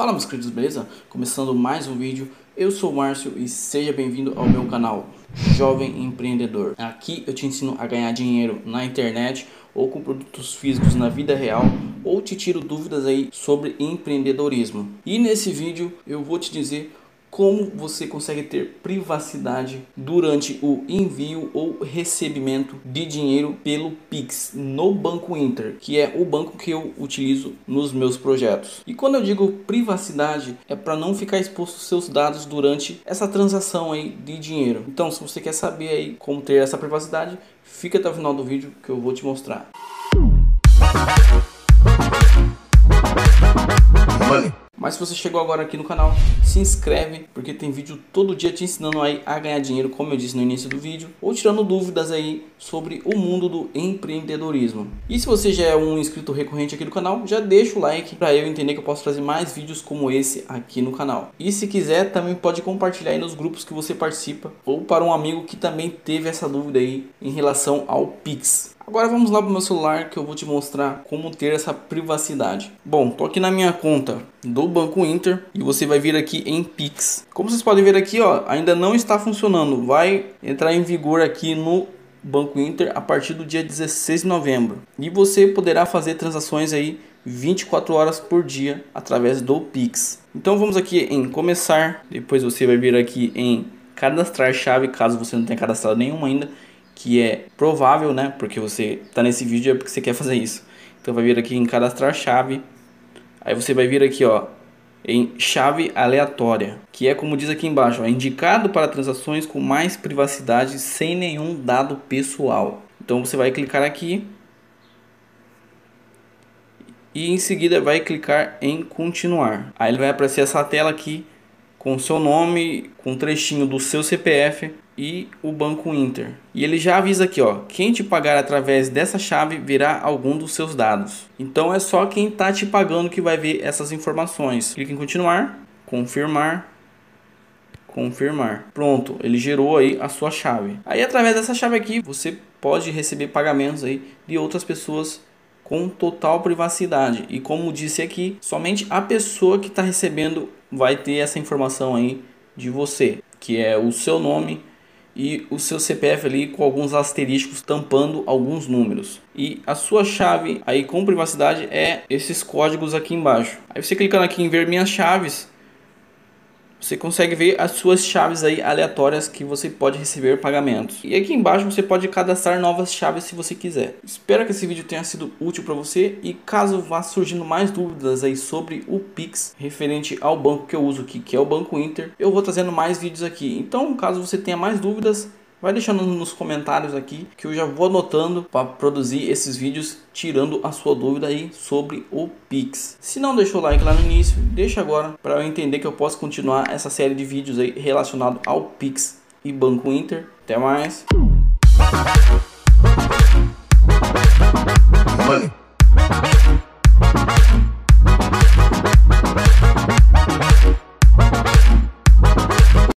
Fala meus queridos, beleza? Começando mais um vídeo, eu sou o Márcio e seja bem-vindo ao meu canal Jovem Empreendedor. Aqui eu te ensino a ganhar dinheiro na internet ou com produtos físicos na vida real ou te tiro dúvidas aí sobre empreendedorismo. E nesse vídeo eu vou te dizer como você consegue ter privacidade durante o envio ou recebimento de dinheiro pelo Pix no Banco Inter, que é o banco que eu utilizo nos meus projetos. E quando eu digo privacidade, é para não ficar exposto seus dados durante essa transação aí de dinheiro. Então, se você quer saber aí como ter essa privacidade, fica até o final do vídeo que eu vou te mostrar. Money. Mas se você chegou agora aqui no canal, se inscreve, porque tem vídeo todo dia te ensinando aí a ganhar dinheiro, como eu disse no início do vídeo, ou tirando dúvidas aí sobre o mundo do empreendedorismo. E se você já é um inscrito recorrente aqui do canal, já deixa o like para eu entender que eu posso trazer mais vídeos como esse aqui no canal. E se quiser, também pode compartilhar aí nos grupos que você participa, ou para um amigo que também teve essa dúvida aí em relação ao Pix. Agora vamos lá para o meu celular que eu vou te mostrar como ter essa privacidade. Bom, tô aqui na minha conta do Banco Inter e você vai vir aqui em Pix. Como vocês podem ver aqui, ó, ainda não está funcionando. Vai entrar em vigor aqui no Banco Inter a partir do dia 16 de novembro. E você poderá fazer transações aí 24 horas por dia através do Pix. Então vamos aqui em começar, depois você vai vir aqui em cadastrar chave, caso você não tenha cadastrado nenhuma ainda que é provável, né? Porque você está nesse vídeo é porque você quer fazer isso. Então vai vir aqui em cadastrar chave. Aí você vai vir aqui, ó, em chave aleatória, que é como diz aqui embaixo, é indicado para transações com mais privacidade sem nenhum dado pessoal. Então você vai clicar aqui e em seguida vai clicar em continuar. Aí ele vai aparecer essa tela aqui com seu nome, com um trechinho do seu CPF e o Banco Inter. E ele já avisa aqui, ó, quem te pagar através dessa chave verá algum dos seus dados. Então é só quem está te pagando que vai ver essas informações. Clique em continuar, confirmar, confirmar. Pronto, ele gerou aí a sua chave. Aí através dessa chave aqui, você pode receber pagamentos aí de outras pessoas com total privacidade. E como disse aqui, somente a pessoa que está recebendo vai ter essa informação aí de você, que é o seu nome e o seu CPF ali com alguns asteriscos tampando alguns números. E a sua chave aí com privacidade é esses códigos aqui embaixo. Aí você clicando aqui em ver minhas chaves, você consegue ver as suas chaves aí aleatórias que você pode receber pagamentos. E aqui embaixo você pode cadastrar novas chaves se você quiser. Espero que esse vídeo tenha sido útil para você e caso vá surgindo mais dúvidas aí sobre o Pix referente ao banco que eu uso aqui, que é o Banco Inter, eu vou trazendo mais vídeos aqui. Então, caso você tenha mais dúvidas, Vai deixando nos comentários aqui que eu já vou anotando para produzir esses vídeos tirando a sua dúvida aí sobre o Pix. Se não deixou o like lá no início, deixa agora para eu entender que eu posso continuar essa série de vídeos aí relacionado ao Pix e Banco Inter. Até mais.